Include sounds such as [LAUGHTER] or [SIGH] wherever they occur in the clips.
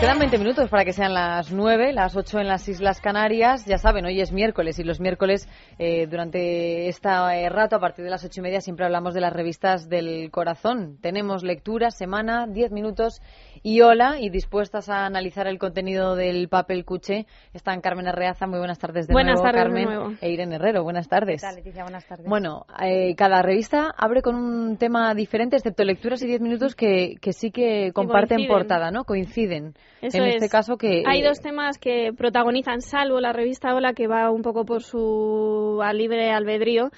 Quedan 20 minutos para que sean las 9, las 8 en las Islas Canarias. Ya saben, hoy es miércoles y los miércoles eh, durante este rato, a partir de las 8 y media, siempre hablamos de las revistas del corazón. Tenemos lectura, semana, 10 minutos y hola, y dispuestas a analizar el contenido del papel cuché están Carmen Arreaza. Muy buenas tardes de buenas nuevo, tardes Carmen. De nuevo. E Irene Herrero, buenas tardes. ¿Qué tal, Leticia? Buenas tardes. Bueno, eh, cada revista abre con un tema diferente, excepto lecturas y 10 minutos que, que sí que comparten portada, ¿no? Coinciden. Eso en es. este caso que... Hay eh, dos temas que protagonizan, salvo la revista Hola, que va un poco por su libre albedrío.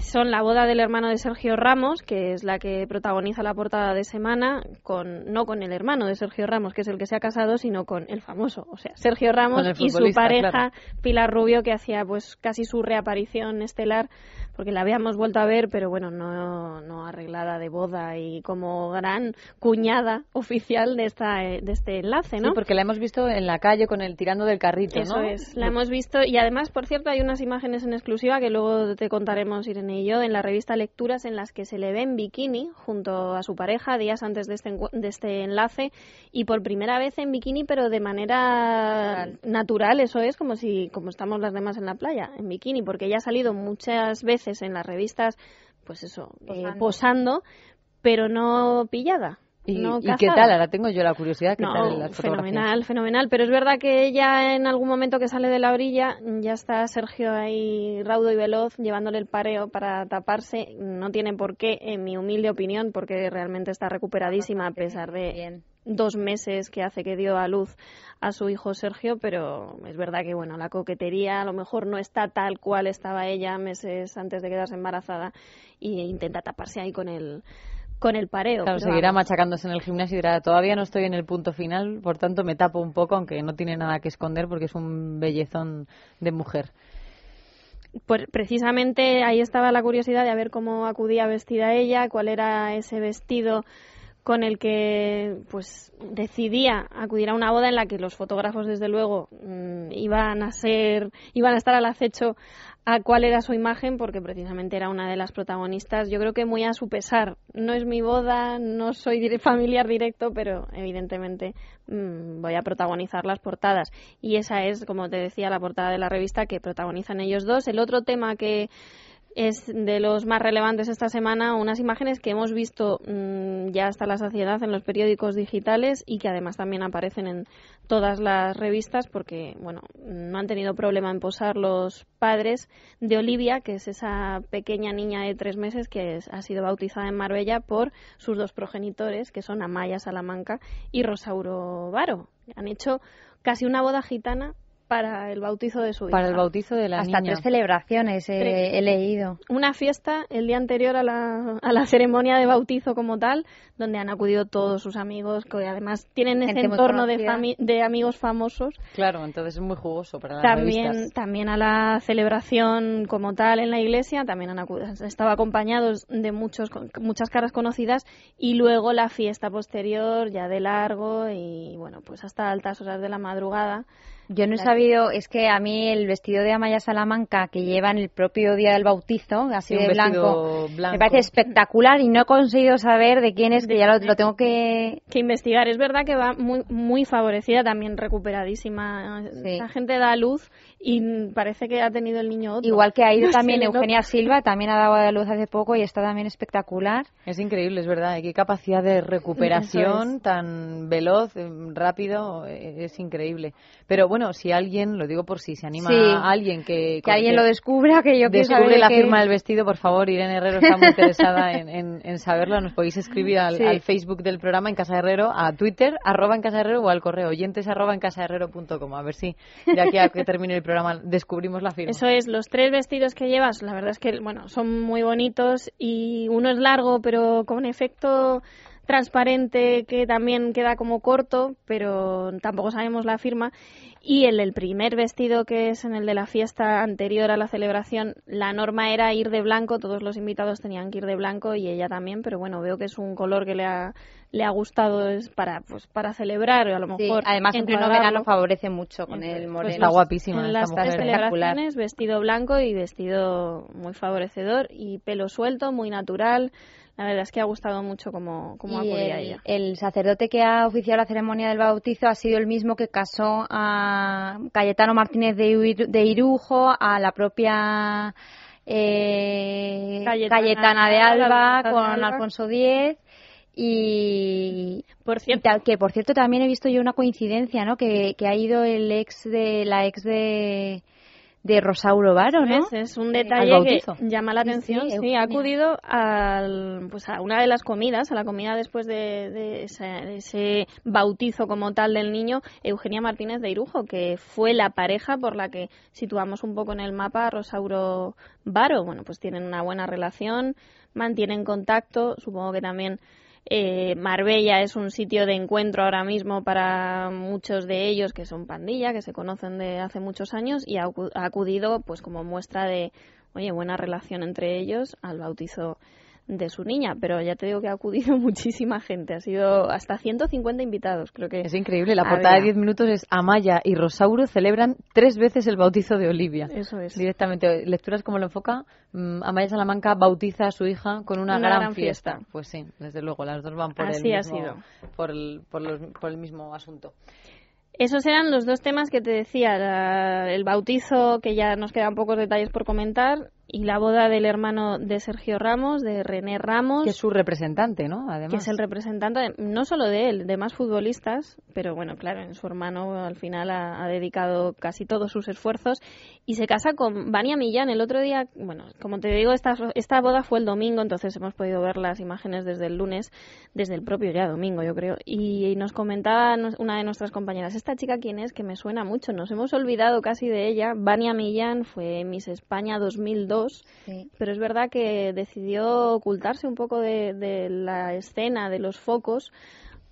Son la boda del hermano de Sergio Ramos, que es la que protagoniza la portada de semana, con no con el hermano de Sergio Ramos, que es el que se ha casado, sino con el famoso, o sea, Sergio Ramos y su pareja claro. Pilar Rubio, que hacía pues casi su reaparición estelar, porque la habíamos vuelto a ver, pero bueno, no, no arreglada de boda y como gran cuñada oficial de esta eh, de este enlace, ¿no? Sí, porque la hemos visto en la calle con el tirando del carrito, Eso ¿no? es, la hemos visto y además, por cierto, hay unas imágenes en exclusiva que luego te contaremos, Yo, en la revista Lecturas en las que se le ve en bikini junto a su pareja días antes de este, de este enlace y por primera vez en bikini, pero de manera natural, eso es, como si como estamos las demás en la playa, en bikini, porque ella ha salido muchas veces en las revistas, pues eso, eh, Posando. posando, pero no pillada. ¿Y, no y qué tal? Ahora tengo yo la curiosidad. ¿Qué No, tal las fenomenal, fenomenal. Pero es verdad que ella en algún momento que sale de la orilla ya está Sergio ahí raudo y veloz llevándole el pareo para taparse. No tiene por qué, en mi humilde opinión, porque realmente está recuperadísima a pesar de Bien. dos meses que hace que dio a luz a su hijo Sergio, pero es verdad que bueno, la coquetería a lo mejor no está tal cual estaba ella meses antes de quedarse embarazada y intenta taparse ahí con el con el pareo. Claro, seguirá vamos. machacándose en el gimnasio y dirá, todavía no estoy en el punto final, por tanto me tapo un poco, aunque no tiene nada que esconder porque es un bellezón de mujer. Pues precisamente ahí estaba la curiosidad de a ver cómo acudía vestida ella, cuál era ese vestido con el que pues decidía acudir a una boda en la que los fotógrafos desde luego mm, iban a ser iban a estar al acecho a cuál era su imagen porque precisamente era una de las protagonistas. Yo creo que muy a su pesar. No es mi boda no soy familiar directo pero evidentemente mm, voy a protagonizar las portadas. Y esa es como te decía la portada de la revista que protagonizan ellos dos. El otro tema que es de los más relevantes esta semana, unas imágenes que hemos visto mm, ya hasta la saciedad en los periódicos digitales y que además también aparecen en todas las revistas porque, bueno, no han tenido problema en posar los padres de Olivia, que es esa pequeña niña de tres meses que ha sido bautizada en Marbella por sus dos progenitores, que son Amaya Salamanca y Rosauro Varo. Han hecho casi una boda gitana para el bautizo de su hija. Para el bautizo de la Hasta tres celebraciones he leído. Una fiesta el día anterior a la, a la ceremonia de bautizo como tal, donde han acudido todos sus amigos, que además tienen ese entorno de, de amigos famosos. Claro, entonces es muy jugoso para las también, También a la celebración como tal en la iglesia, también han acudido, estaba acompañados de muchos, muchas caras conocidas y luego la fiesta posterior ya de largo y bueno, pues hasta altas horas de la madrugada yo no he sabido, es que a mí el vestido de Amaya Salamanca que lleva en el propio día del bautizo, así de blanco, me parece espectacular y no he conseguido saber de quién es, que ya lo, tengo que... que... investigar. Es verdad que va muy, muy favorecida, también recuperadísima. La gente da luz y parece que ha tenido el niño otro. Igual que ha [LAUGHS] ido también Eugenia Silva, también ha dado a luz hace poco y está también espectacular. Es increíble, es verdad. Qué capacidad de recuperación tan veloz, rápido, es increíble. Pero bueno, bueno, si alguien, lo digo por si se anima a alguien que... Que alguien lo descubra, que yo Descubre la firma del vestido, por favor, Irene Herrero está muy interesada en, [LAUGHS] en, saberlo. Nos podéis escribir al, Facebook del programa en Casa Herrero, a Twitter, arroba en Casa Herrero o al correo oyentes arroba en casaherrero.com. A ver si de aquí a que termine el programa descubrimos la firma. Eso es, los tres vestidos que llevas, la verdad es que, bueno, son muy bonitos y uno es largo, pero con efecto transparente que también queda como corto, pero tampoco sabemos la firma. Y el, el primer vestido, que es en el de la fiesta anterior a la celebración, la norma era ir de blanco, todos los invitados tenían que ir de blanco y ella también, pero bueno, veo que es un color que le ha, le ha gustado es para pues para celebrar a lo mejor además en pleno verano favorece mucho con el pues moreno. Está guapísima en las tres celebraciones vestido blanco y vestido muy favorecedor y pelo suelto muy natural la verdad es que ha gustado mucho cómo, cómo acudía el, ella. El sacerdote que ha oficiado la ceremonia del bautizo ha sido el mismo que casó a Cayetano Martínez de, Irujo, a la propia eh, Cayetana, de Alba, con Alfonso X y por cierto que por cierto también he visto yo una coincidencia no que, que ha ido el ex de la ex de de Rosauro Varo, ¿no? Es, un detalle que llama la atención. Sí, ha acudido al, pues a una de las comidas, a la comida después de, ese, bautizo como tal del niño, Eugenia Martínez de Irujo, que fue la pareja por la que situamos un poco en el mapa Rosauro Varo. Bueno, pues tienen una buena relación, mantienen contacto, supongo que también eh, Marbella es un sitio de encuentro ahora mismo para muchos de ellos que son pandilla, que se conocen de hace muchos años y ha acudido pues como muestra de, oye, buena relación entre ellos. Al bautizo de su niña, pero ya te digo que ha acudido [LAUGHS] muchísima gente, ha sido hasta 150 invitados, creo que es increíble. La portada de 10 minutos es Amaya y Rosauro celebran tres veces el bautizo de Olivia. Eso es. Directamente, lecturas como lo enfoca, mm, Amaya Salamanca bautiza a su hija con una, gran, fiesta. Pues sí, desde luego, las dos van por el mismo, Por, el, por el mismo asunto. Esos eran los dos temas que te decía, el bautizo, que ya nos quedan pocos detalles por comentar, y la boda del hermano de Sergio Ramos, de René Ramos. Que es su representante, ¿no? Además. Que es el representante, no solo de él, de más futbolistas, pero bueno, claro, en su hermano al final ha, dedicado casi todos sus esfuerzos y se casa con Vania Millán. El otro día, bueno, como te digo, esta, esta boda fue el domingo, entonces hemos podido ver las imágenes desde el lunes, desde el propio día domingo, yo creo. Y, nos comentaba una de nuestras compañeras, ¿esta chica quién es? Que me suena mucho, nos hemos olvidado casi de ella. Vania Millán fue Miss España 2002 pero es verdad que decidió ocultarse un poco de, la escena, de los focos.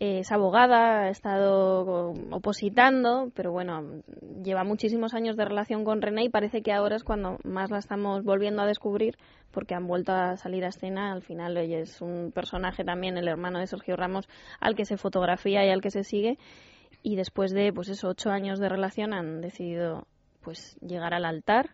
Eh, es abogada, ha estado opositando, pero bueno, lleva muchísimos años de relación con René y parece que ahora es cuando más la estamos volviendo a descubrir porque han vuelto a salir a escena. Al final ella es un personaje también, el hermano de Sergio Ramos, al que se fotografía y al que se sigue. Y después de, pues eso, ocho años de relación han decidido pues llegar al altar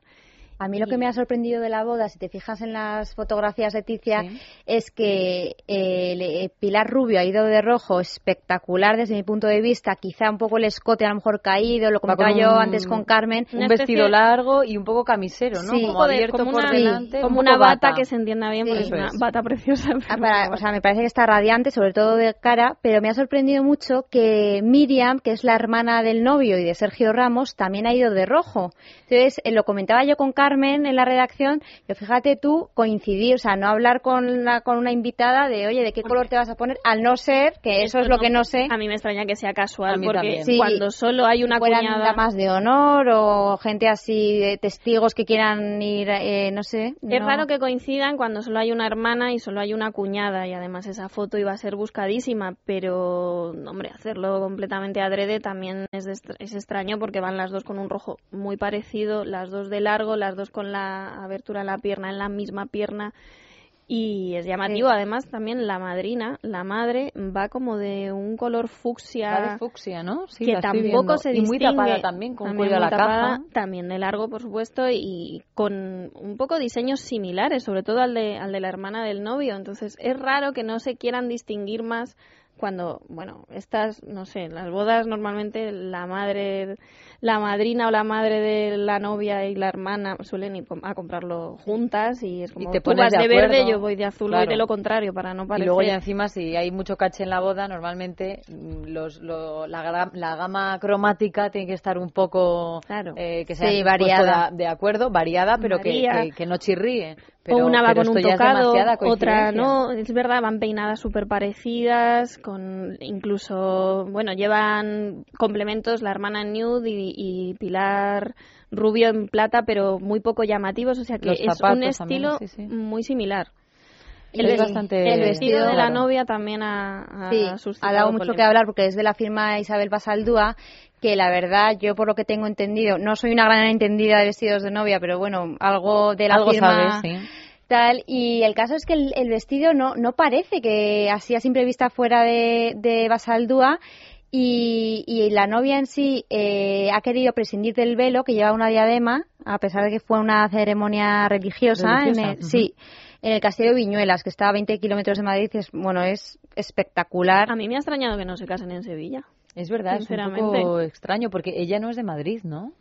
a mí lo que me ha sorprendido de la boda, si te fijas en las fotografías de Ticia, es que eh, Pilar Rubio ha ido de rojo espectacular desde mi punto de vista. Quizá un poco el escote a lo mejor caído, lo comentaba yo antes con Carmen. Un vestido largo y un poco camisero, ¿no? como abierto por una, delante. Como una bata, que se entienda bien, porque es una bata preciosa. Ah, o sea, me parece que está radiante, sobre todo de cara, pero me ha sorprendido mucho que Miriam, que es la hermana del novio y de Sergio Ramos, también ha ido de rojo. Entonces, eh, lo comentaba yo con Carmen Carmen en la redacción, que fíjate tú, coincidir, o sea, no hablar con, la, con una invitada de, oye, ¿de qué color te vas a poner? Al no ser, que eso es lo que no sé. A mí me extraña que sea casual, porque cuando solo hay una cuñada... más de honor o gente así, de testigos que quieran ir, eh, no sé. Es raro que coincidan cuando solo hay una hermana y solo hay una cuñada, y además esa foto iba a ser buscadísima, pero, hombre, hacerlo completamente adrede también es, es extraño porque van las dos con un rojo muy parecido, las dos de largo, las dos con la abertura en la pierna, en la misma pierna. Y es llamativo, además, también la madrina, la madre, va como de un color fucsia. de fucsia, ¿no? Sí, que tampoco se distingue. Y muy tapada también, con cuello a la tapada, También de largo, por supuesto, y con un poco diseños similares, sobre todo al de, al de la hermana del novio. Entonces, es raro que no se quieran distinguir más cuando, bueno, estas, no sé, las bodas normalmente la madre, la madrina o la madre de la novia y la hermana suelen ir a comprarlo juntas y es como te tú vas de, verde, yo voy de azul, voy de lo contrario para no parecer. Y luego ya encima si hay mucho caché en la boda, normalmente mm, los, la, la, gama cromática tiene que estar un poco claro. eh, que sea variada. De, acuerdo, variada, pero que, que, no chirríe o una va con un tocado, otra no. Es verdad, van peinadas súper parecidas, con incluso, bueno, llevan complementos la hermana nude y, Pilar rubio en plata, pero muy poco llamativos, o sea que es un estilo muy similar. El, bastante el vestido de la novia también ha, ha, ha dado mucho que hablar porque es de la firma Isabel Basaldúa que la verdad yo por lo que tengo entendido no soy una gran entendida de vestidos de novia pero bueno algo de la firma tal y el caso es que el, vestido no no parece que así a simple vista fuera de, de Basaldúa y, y, la novia en sí eh, ha querido prescindir del velo que lleva una diadema a pesar de que fue una ceremonia religiosa, sí en el castillo de Viñuelas, que está a 20 kilómetros de Madrid, es, bueno, es espectacular. A mí me ha extrañado que no se casen en Sevilla. Es verdad, es un poco extraño, porque ella no es de Madrid, ¿no?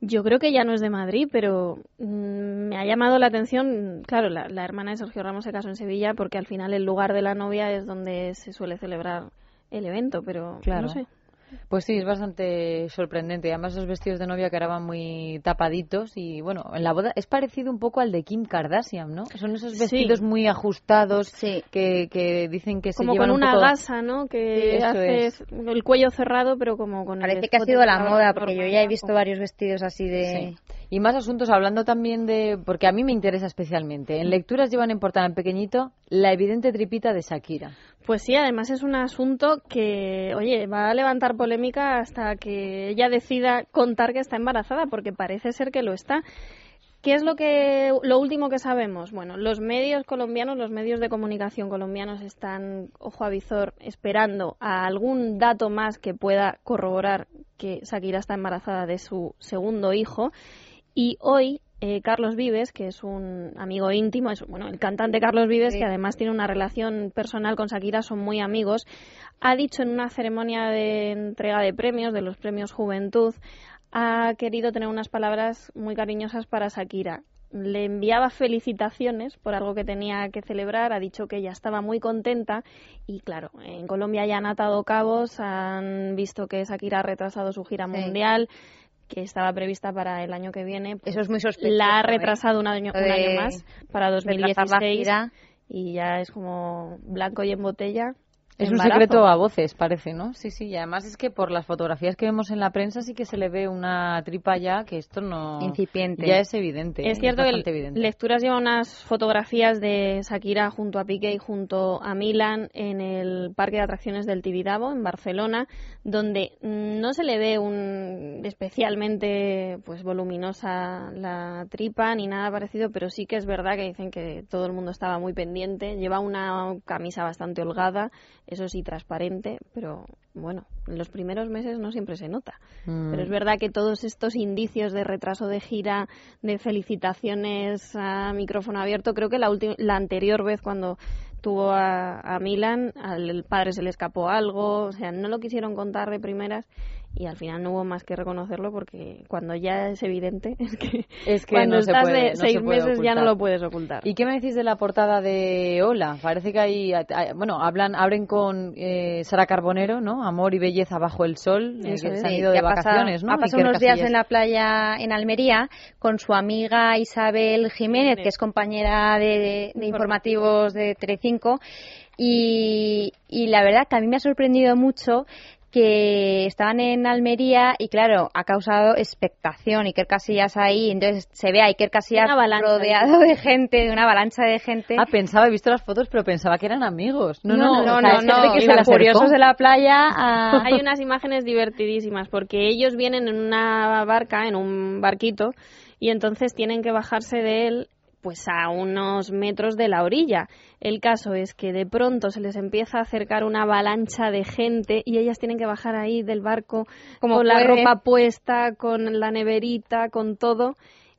Yo creo que ella no es de Madrid, pero mm, me ha llamado la atención, claro, la, hermana de Sergio Ramos se casó en Sevilla porque al final el lugar de la novia es donde se suele celebrar el evento, pero claro. no sé. Pues sí, es bastante sorprendente. Además, los vestidos de novia que eran muy tapaditos y, bueno, en la boda es parecido un poco al de Kim Kardashian, ¿no? Son esos vestidos muy ajustados que, que, dicen que como se llevan con una gasa, ¿no? Que hace el cuello cerrado, pero como con Parece que ha sido la moda, porque yo ya he visto varios vestidos así de... Y más asuntos, hablando también de... Porque a mí me interesa especialmente. En lecturas llevan en portada en pequeñito la evidente tripita de Shakira. Pues sí, además es un asunto que, oye, va a levantar polémica hasta que ella decida contar que está embarazada, porque parece ser que lo está. ¿Qué es lo que lo último que sabemos? Bueno, los medios colombianos, los medios de comunicación colombianos están ojo a visor esperando a algún dato más que pueda corroborar que Shakira está embarazada de su segundo hijo y hoy eh, Carlos Vives, que es un amigo íntimo, es bueno, el cantante Carlos Vives, que además tiene una relación personal con Shakira, son muy amigos, ha dicho en una ceremonia de entrega de premios, de los premios Juventud, ha querido tener unas palabras muy cariñosas para Shakira. Le enviaba felicitaciones por algo que tenía que celebrar, ha dicho que ella estaba muy contenta y claro, en Colombia ya han atado cabos, han visto que Shakira ha retrasado su gira mundial, que estaba prevista para el año que viene. Eso es muy sospechoso. La ha ¿eh? retrasado un, año, un año más, para 2016. Y ya es como blanco y en botella. Es un secreto a voces, parece, ¿no? Sí, sí, y además es que por las fotografías que vemos en la prensa sí que se le ve una tripa ya que esto no... Incipiente. Ya es evidente. Es cierto que Lecturas lleva unas fotografías de Shakira junto a Piqué y junto a Milan en el Parque de Atracciones del Tibidabo, en Barcelona, donde no se le ve un especialmente pues voluminosa la tripa ni nada parecido, pero sí que es verdad que dicen que todo el mundo estaba muy pendiente. Lleva una camisa bastante holgada eso sí, transparente, pero bueno, en los primeros meses no siempre se nota. Mm. Pero es verdad que todos estos indicios de retraso de gira, de felicitaciones a micrófono abierto, creo que la, la anterior vez cuando tuvo a, a Milan, al padre se le escapó algo, o sea, no lo quisieron contar de primeras y al final no hubo más que reconocerlo porque cuando ya es evidente [LAUGHS] es que, es que cuando no estás se puede, de no seis se puede meses ya no lo puedes ocultar. ¿Y qué me decís de la portada de Hola? Parece que hay, hay- bueno, hablan, abren con eh, Sara Carbonero, ¿no? Amor y belleza bajo el sol, eh, que se han ido de pasado- vacaciones, ¿no? Ha pasado unos días en la playa en Almería con su amiga Isabel Jiménez, que es compañera de, de informativos de Telecinco. Y, y la verdad que a mí me ha sorprendido mucho que estaban en Almería y claro, ha causado expectación Iker Casillas ahí, entonces se ve a Iker Casillas rodeado de gente, de una avalancha de gente. Ah, pensaba, he visto las fotos, pero pensaba que eran amigos. No, no, no, no, no, que acercó. curiosos de la playa a... [LAUGHS] Hay unas imágenes divertidísimas porque ellos vienen en una barca, en un barquito, y entonces tienen que bajarse de él pues a unos metros de la orilla. El caso es que de pronto se les empieza a acercar una avalancha de gente y ellas tienen que bajar ahí del barco Como con la ropa puesta, con la neverita, con todo.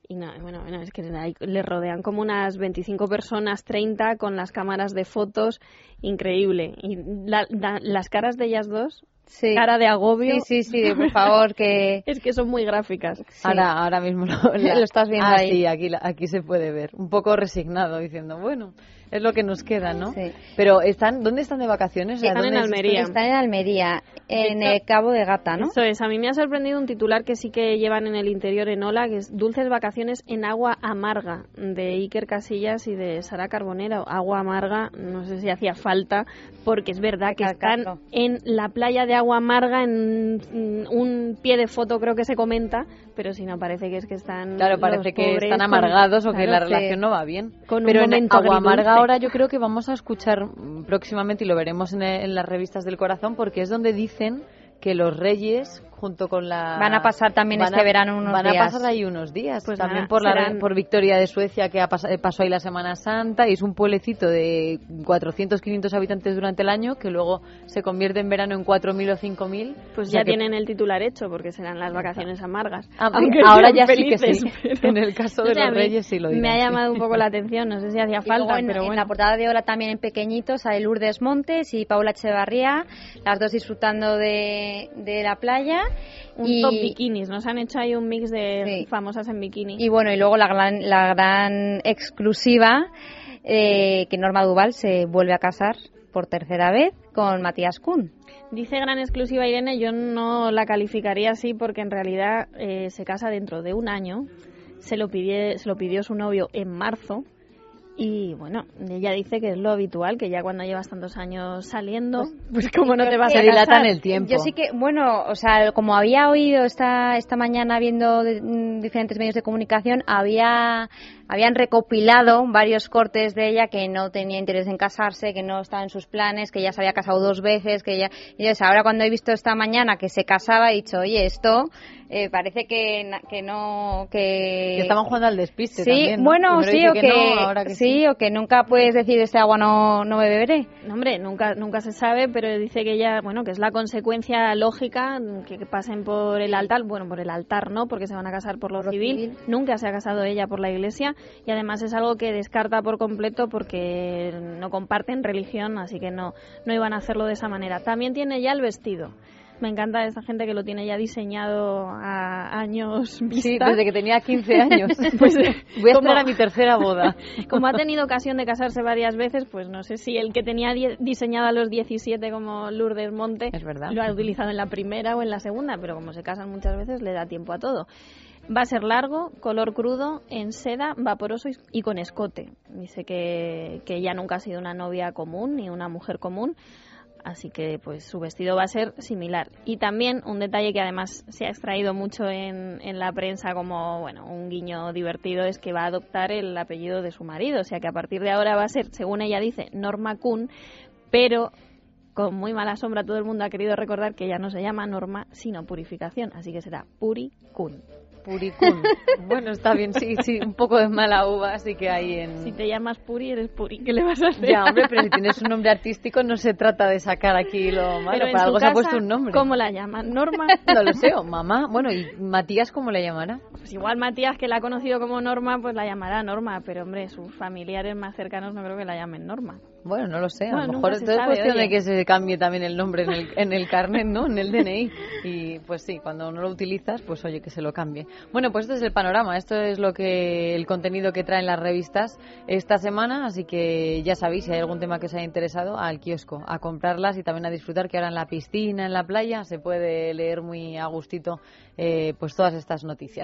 Y no, bueno, bueno, es que le rodean como unas 25 personas, 30 con las cámaras de fotos, increíble. Y la- la- las caras de ellas dos, Sí. cara de agobio, Sí, sí, sí, de, por favor, que... [LAUGHS] es que son muy gráficas. Sí. Ahora, ahora mismo lo, Lo estás viendo ah, ahí. sí, aquí, aquí se puede ver. Un poco resignado, diciendo, bueno, es lo que nos queda, ¿no? Sí. Pero, están ¿dónde están de vacaciones? Están en ¿dónde es- Almería. Están en Almería, en Esto- el Cabo de Gata, ¿no? Eso es, a mí me ha sorprendido un titular que sí que llevan en el interior en Ola, que es Dulces vacaciones en agua amarga, de Iker Casillas y de Sara Carbonero. Agua amarga, no sé si hacía falta, porque es verdad que están en la playa de agua amarga, en mm, un pie de foto creo que se comenta, pero si no parece que es que están Claro, los parece que están con- amargados o que claro, la relación no va bien. con un Pero en momento Agua Amarga. Ahora yo creo que vamos a escuchar mm, próximamente y lo veremos en, en las revistas del corazón porque es donde dicen que los reyes junto con la Van a pasar también van este a- verano unos van días. a pasar ahí unos días Pues también nada, por la serán- por Victoria de Suecia que ha pas- pasó ahí la Semana Santa y es un pueblecito de 400 500 habitantes durante el año que luego se convierte en verano en 4000 o 5000 Pues O sea ya que- tienen el titular hecho, porque serán las vacaciones amargas. Ah, Aunque ahora ya sí que felices, [LAUGHS] sí. pero- En el caso de sé, a los reyes sí lo dirán, Me ha sí. llamado un poco la atención, no sé si hacía falta, luego en, pero en bueno. la portada de Ola también en pequeñito sale Lourdes Montes y Paula Echevarría, las dos disfrutando de, de la playa. Un y, top bikinis, nos han hecho ahí un mix de Sí. famosas en bikini. y bueno, y luego la gran, la gran exclusiva eh, que Norma Duval se vuelve a casar por tercera vez con Matías Kuhn. Dice gran exclusiva Irene, yo no la calificaría así porque en realidad eh, se casa dentro de un año. Se lo, pidió, se lo pidió su novio en marzo. Y bueno, ella dice que es lo habitual, que ya cuando llevas tantos años saliendo, pues, [LAUGHS] como no te vas a dilatan casar. el tiempo. Yo sí que, bueno, o sea, como había oído esta, esta mañana viendo de- mm, diferentes medios de comunicación, había, habían recopilado varios cortes de ella que no tenía interés en casarse, que no estaba en sus planes, que ya se había casado dos veces, que ya, y entonces ahora cuando he visto esta mañana que se casaba he dicho, oye, esto eh, parece que, na- que no, que... que estaban jugando al despiste Sí, también, ¿no? bueno, Primero sí, o que, no, ahora que sí, o que nunca puedes decir este agua no, no me beberé. No, hombre, nunca, nunca se sabe, pero dice que ella, bueno, que es la consecuencia lógica que, que pasen por el altar, bueno, por el altar no, porque se van a casar por lo, Por lo civil. civil. Nunca se ha casado ella por la iglesia y además es algo que descarta por completo porque no comparten religión, así que no, no iban a hacerlo de esa manera. También tiene ya el vestido. Me encanta esta gente que lo tiene ya diseñado a años vista. Sí, desde que tenía 15 años. [LAUGHS] Pues, Voy a como- a mi tercera boda. [LAUGHS] Como ha tenido ocasión de casarse varias veces, pues no sé si el que tenía diseñado a los 17 como Lourdes Monte Es verdad. lo ha utilizado en la primera o en la segunda, pero como se casan muchas veces le da tiempo a todo. Va a ser largo, color crudo, en seda, vaporoso y, con escote. Dice que, que ella nunca ha sido una novia común ni una mujer común, así que pues su vestido va a ser similar. Y también un detalle que además se ha extraído mucho en, en la prensa como bueno un guiño divertido es que va a adoptar el apellido de su marido, o sea que a partir de ahora va a ser, según ella dice, Norma Kuhn, pero con muy mala sombra todo el mundo ha querido recordar que ya no se llama Norma, sino Purificación, así que será Puri Kuhn. Puricún. Bueno, está bien, sí, sí, un poco de mala uva, así que hay en... Si te llamas Puri, eres Puri, ¿qué le vas a hacer? Ya, hombre, pero si tienes un nombre artístico no se trata de sacar aquí lo malo, Pero para algo se ha casa, puesto un nombre. ¿Cómo la llaman? ¿Norma? No lo sé, o mamá. Bueno, ¿y Matías cómo le llamará? Pues igual Matías, que la ha conocido como Norma, pues la llamará Norma, pero hombre, sus familiares más cercanos no creo que la llamen Norma. Bueno, no lo sé. A lo mejor es cuestión de que se cambie también el nombre en el, en el carnet, ¿no? En el DNI. Y pues sí, cuando no lo utilizas, pues oye, que se lo cambie. Bueno, pues este es el panorama. Esto es lo que el contenido que traen las revistas esta semana. Así que ya sabéis, si hay algún tema que os haya interesado, al kiosco, a comprarlas y también a disfrutar que ahora en la piscina, en la playa, se puede leer muy a gustito eh, pues todas estas noticias.